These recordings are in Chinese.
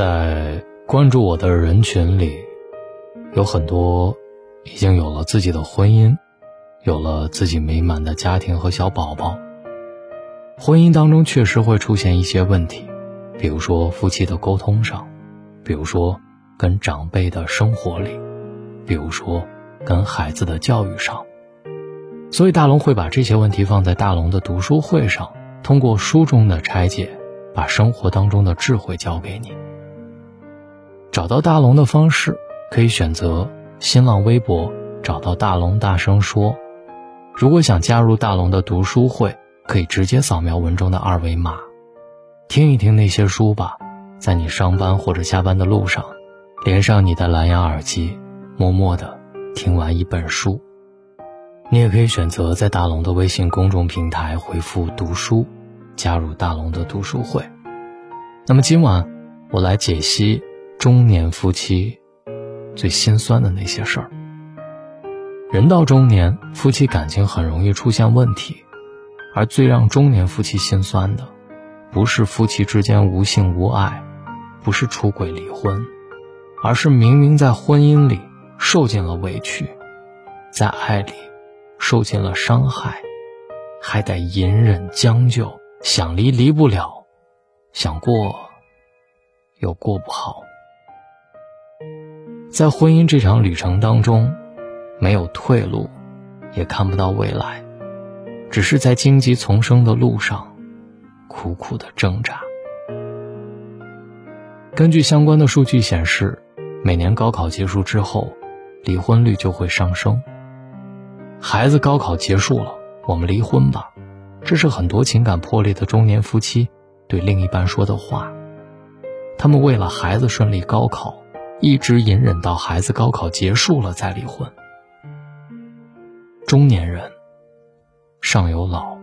在关注我的人群里，有很多已经有了自己的婚姻，有了自己美满的家庭和小宝宝。婚姻当中确实会出现一些问题，比如说夫妻的沟通上，比如说跟长辈的生活里，比如说跟孩子的教育上。所以大龙会把这些问题放在大龙的读书会上，通过书中的拆解，把生活当中的智慧教给你。找到大龙的方式，可以选择新浪微博找到大龙大声说。如果想加入大龙的读书会，可以直接扫描文中的二维码，听一听那些书吧。在你上班或者下班的路上，连上你的蓝牙耳机，默默的听完一本书。你也可以选择在大龙的微信公众平台回复“读书”，加入大龙的读书会。那么今晚我来解析。中年夫妻最心酸的那些事儿。人到中年，夫妻感情很容易出现问题，而最让中年夫妻心酸的，不是夫妻之间无性无爱，不是出轨离婚，而是明明在婚姻里受尽了委屈，在爱里受尽了伤害，还得隐忍将就，想离离不了，想过又过不好。在婚姻这场旅程当中，没有退路，也看不到未来，只是在荆棘丛生的路上，苦苦的挣扎。根据相关的数据显示，每年高考结束之后，离婚率就会上升。孩子高考结束了，我们离婚吧，这是很多情感破裂的中年夫妻对另一半说的话。他们为了孩子顺利高考。一直隐忍到孩子高考结束了再离婚。中年人，上有老，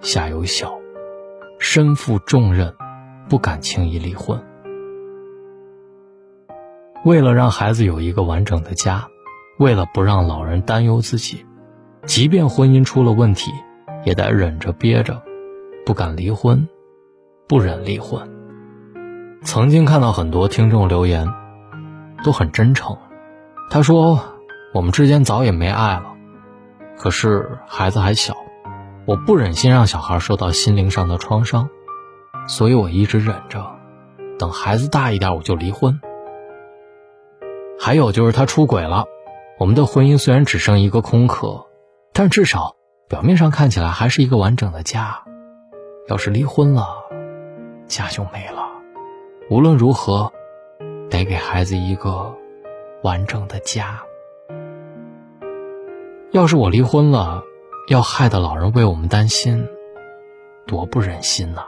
下有小，身负重任，不敢轻易离婚。为了让孩子有一个完整的家，为了不让老人担忧自己，即便婚姻出了问题，也得忍着憋着，不敢离婚，不忍离婚。曾经看到很多听众留言。都很真诚，他说：“我们之间早也没爱了，可是孩子还小，我不忍心让小孩受到心灵上的创伤，所以我一直忍着，等孩子大一点我就离婚。”还有就是他出轨了，我们的婚姻虽然只剩一个空壳，但至少表面上看起来还是一个完整的家。要是离婚了，家就没了。无论如何。得给孩子一个完整的家。要是我离婚了，要害得老人为我们担心，多不忍心呐！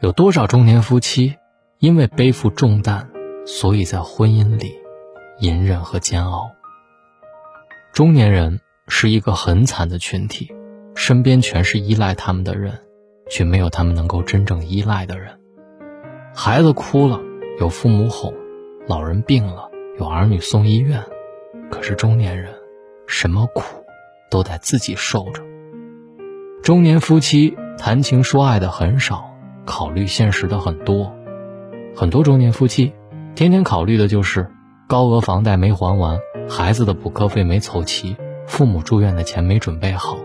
有多少中年夫妻因为背负重担，所以在婚姻里隐忍和煎熬？中年人是一个很惨的群体，身边全是依赖他们的人，却没有他们能够真正依赖的人。孩子哭了。有父母哄，老人病了，有儿女送医院，可是中年人，什么苦，都得自己受着。中年夫妻谈情说爱的很少，考虑现实的很多。很多中年夫妻，天天考虑的就是高额房贷没还完，孩子的补课费没凑齐，父母住院的钱没准备好。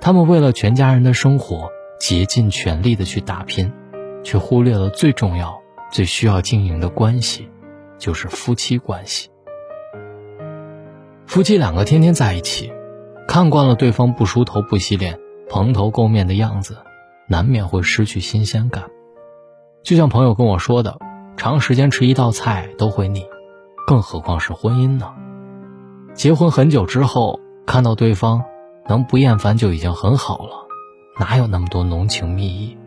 他们为了全家人的生活，竭尽全力的去打拼，却忽略了最重要。最需要经营的关系，就是夫妻关系。夫妻两个天天在一起，看惯了对方不梳头不洗脸、蓬头垢面的样子，难免会失去新鲜感。就像朋友跟我说的，长时间吃一道菜都会腻，更何况是婚姻呢？结婚很久之后，看到对方能不厌烦就已经很好了，哪有那么多浓情蜜意？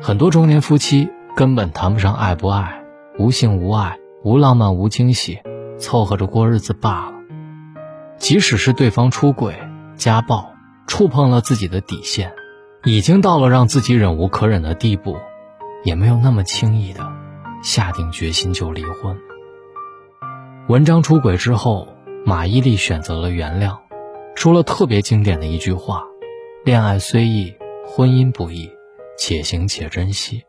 很多中年夫妻。根本谈不上爱不爱，无性无爱，无浪漫无惊喜，凑合着过日子罢了。即使是对方出轨、家暴，触碰了自己的底线，已经到了让自己忍无可忍的地步，也没有那么轻易的下定决心就离婚。文章出轨之后，马伊琍选择了原谅，说了特别经典的一句话：“恋爱虽易，婚姻不易，且行且珍惜。”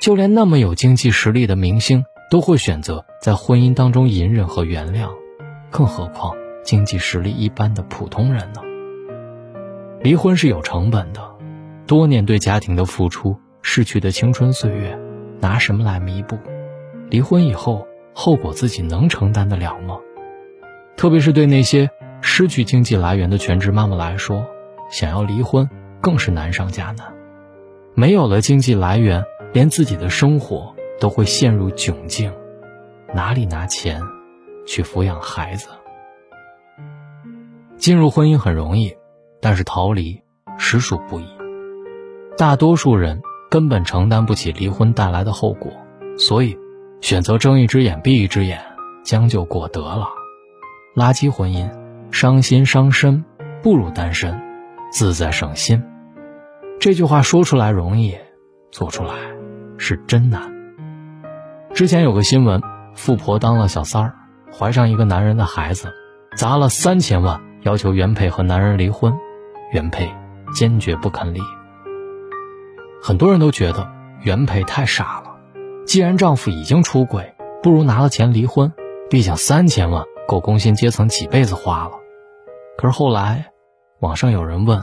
就连那么有经济实力的明星都会选择在婚姻当中隐忍和原谅，更何况经济实力一般的普通人呢？离婚是有成本的，多年对家庭的付出，逝去的青春岁月，拿什么来弥补？离婚以后，后果自己能承担得了吗？特别是对那些失去经济来源的全职妈妈来说，想要离婚更是难上加难。没有了经济来源，连自己的生活都会陷入窘境，哪里拿钱去抚养孩子？进入婚姻很容易。但是逃离实属不易，大多数人根本承担不起离婚带来的后果，所以选择睁一只眼闭一只眼，将就过得了。垃圾婚姻，伤心伤身，不如单身，自在省心。这句话说出来容易，做出来是真难。之前有个新闻，富婆当了小三儿，怀上一个男人的孩子，砸了三千万，要求原配和男人离婚。原配坚决不肯离。很多人都觉得原配太傻了，既然丈夫已经出轨，不如拿了钱离婚，毕竟三千万够工薪阶层几辈子花了。可是后来，网上有人问：“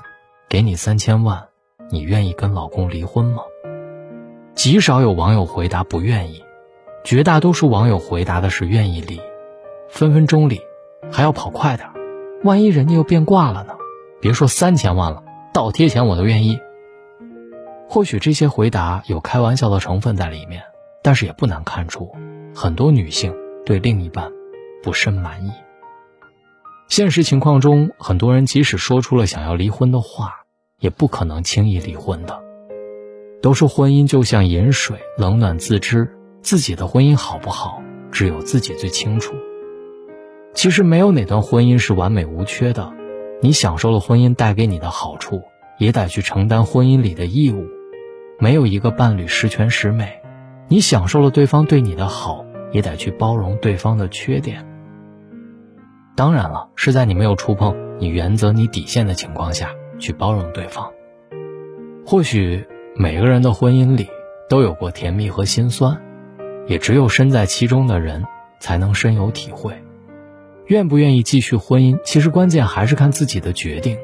给你三千万，你愿意跟老公离婚吗？”极少有网友回答不愿意，绝大多数网友回答的是愿意离，分分钟离，还要跑快点，万一人家又变卦了呢？别说三千万了，倒贴钱我都愿意。或许这些回答有开玩笑的成分在里面，但是也不难看出，很多女性对另一半不甚满意。现实情况中，很多人即使说出了想要离婚的话，也不可能轻易离婚的。都说婚姻就像饮水，冷暖自知，自己的婚姻好不好，只有自己最清楚。其实没有哪段婚姻是完美无缺的。你享受了婚姻带给你的好处，也得去承担婚姻里的义务。没有一个伴侣十全十美，你享受了对方对你的好，也得去包容对方的缺点。当然了，是在你没有触碰你原则、你底线的情况下去包容对方。或许每个人的婚姻里都有过甜蜜和心酸，也只有身在其中的人才能深有体会。愿不愿意继续婚姻，其实关键还是看自己的决定，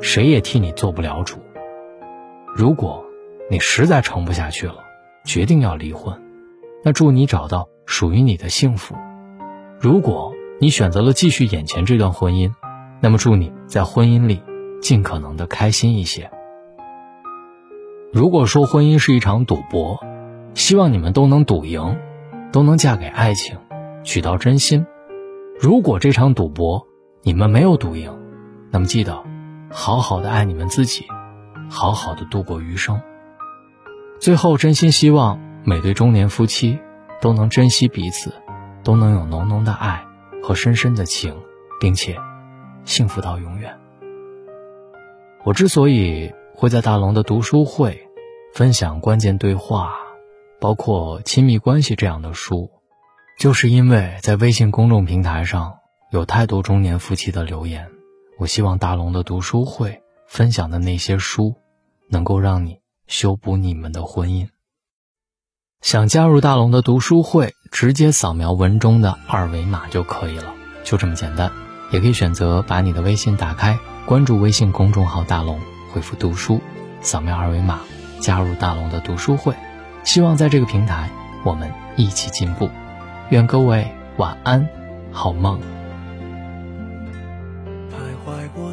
谁也替你做不了主。如果你实在撑不下去了，决定要离婚，那祝你找到属于你的幸福；如果你选择了继续眼前这段婚姻，那么祝你在婚姻里尽可能的开心一些。如果说婚姻是一场赌博，希望你们都能赌赢，都能嫁给爱情，娶到真心。如果这场赌博你们没有赌赢，那么记得好好的爱你们自己，好好的度过余生。最后，真心希望每对中年夫妻都能珍惜彼此，都能有浓浓的爱和深深的情，并且幸福到永远。我之所以会在大龙的读书会分享关键对话，包括亲密关系这样的书。就是因为在微信公众平台上有太多中年夫妻的留言，我希望大龙的读书会分享的那些书，能够让你修补你们的婚姻。想加入大龙的读书会，直接扫描文中的二维码就可以了，就这么简单。也可以选择把你的微信打开，关注微信公众号大龙，回复读书，扫描二维码加入大龙的读书会。希望在这个平台，我们一起进步。愿各位晚安，好梦。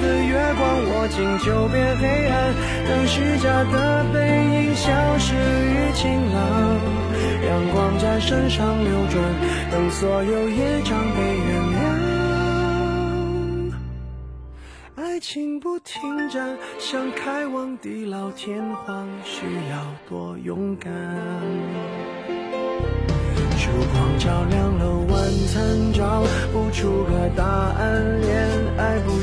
的月光，握紧就变黑暗。等虚假的背影消失于晴朗，阳光在身上流转，等所有业障被原谅。爱情不停站，想开往地老天荒，需要多勇敢。烛光照亮了晚餐，找不出个答案。恋爱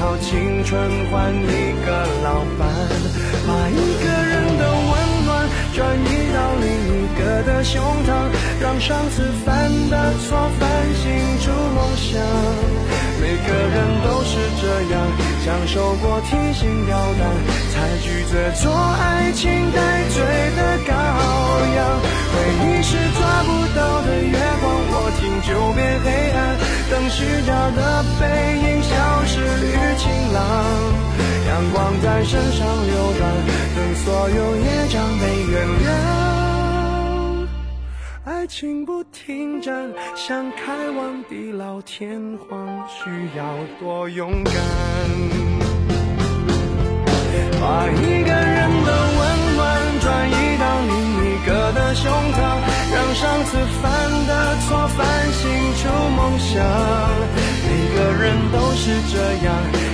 好青春换一个老伴，把一个人的温暖转移到另一个的胸膛，让上次犯的错反省出梦想。每个人都是这样，享受过提心吊胆，才拒绝做爱情带罪的羔羊。回忆是抓不到的月光，握紧就变黑暗。等虚假的背影晴朗，阳光在身上流转，等所有业障被原谅。爱情不停站，想开往地老天荒，需要多勇敢。把一个人的温暖转移到另一个的胸膛。让上次犯的错反省出梦想，每个人都是这样，